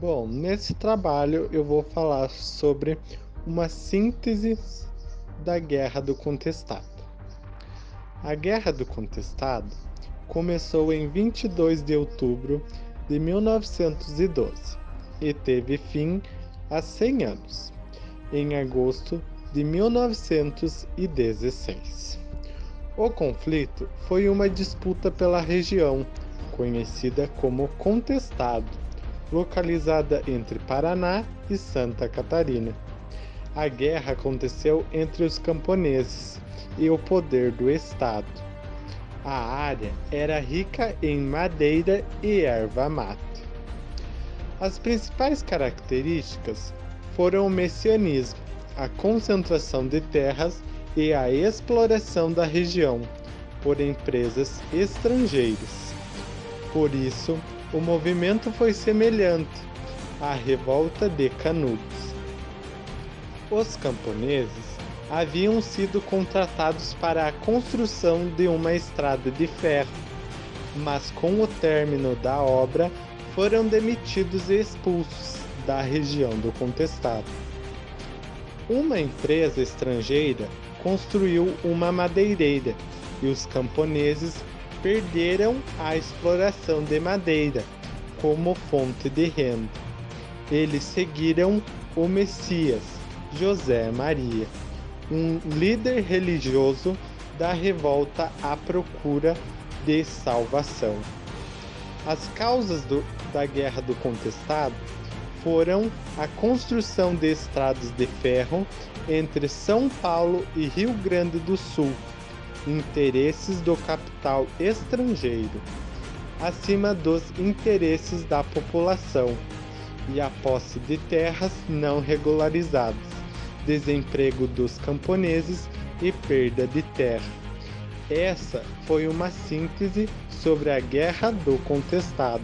Bom, nesse trabalho eu vou falar sobre uma síntese da Guerra do Contestado. A Guerra do Contestado começou em 22 de outubro de 1912 e teve fim há 100 anos, em agosto de 1916. O conflito foi uma disputa pela região, conhecida como Contestado, localizada entre Paraná e Santa Catarina. A guerra aconteceu entre os camponeses e o poder do Estado. A área era rica em madeira e erva mate. As principais características foram o messianismo, a concentração de terras e a exploração da região por empresas estrangeiras. Por isso, o movimento foi semelhante à revolta de Canudos. Os camponeses haviam sido contratados para a construção de uma estrada de ferro, mas com o término da obra foram demitidos e expulsos da região do contestado. Uma empresa estrangeira construiu uma madeireira e os camponeses perderam a exploração de madeira como fonte de renda. Eles seguiram o Messias, José Maria, um líder religioso da revolta à procura de salvação. As causas do, da Guerra do Contestado foram a construção de estradas de ferro entre São Paulo e Rio Grande do Sul, interesses do capital estrangeiro, acima dos interesses da população, e a posse de terras não regularizadas, desemprego dos camponeses e perda de terra. Essa foi uma síntese sobre a Guerra do Contestado.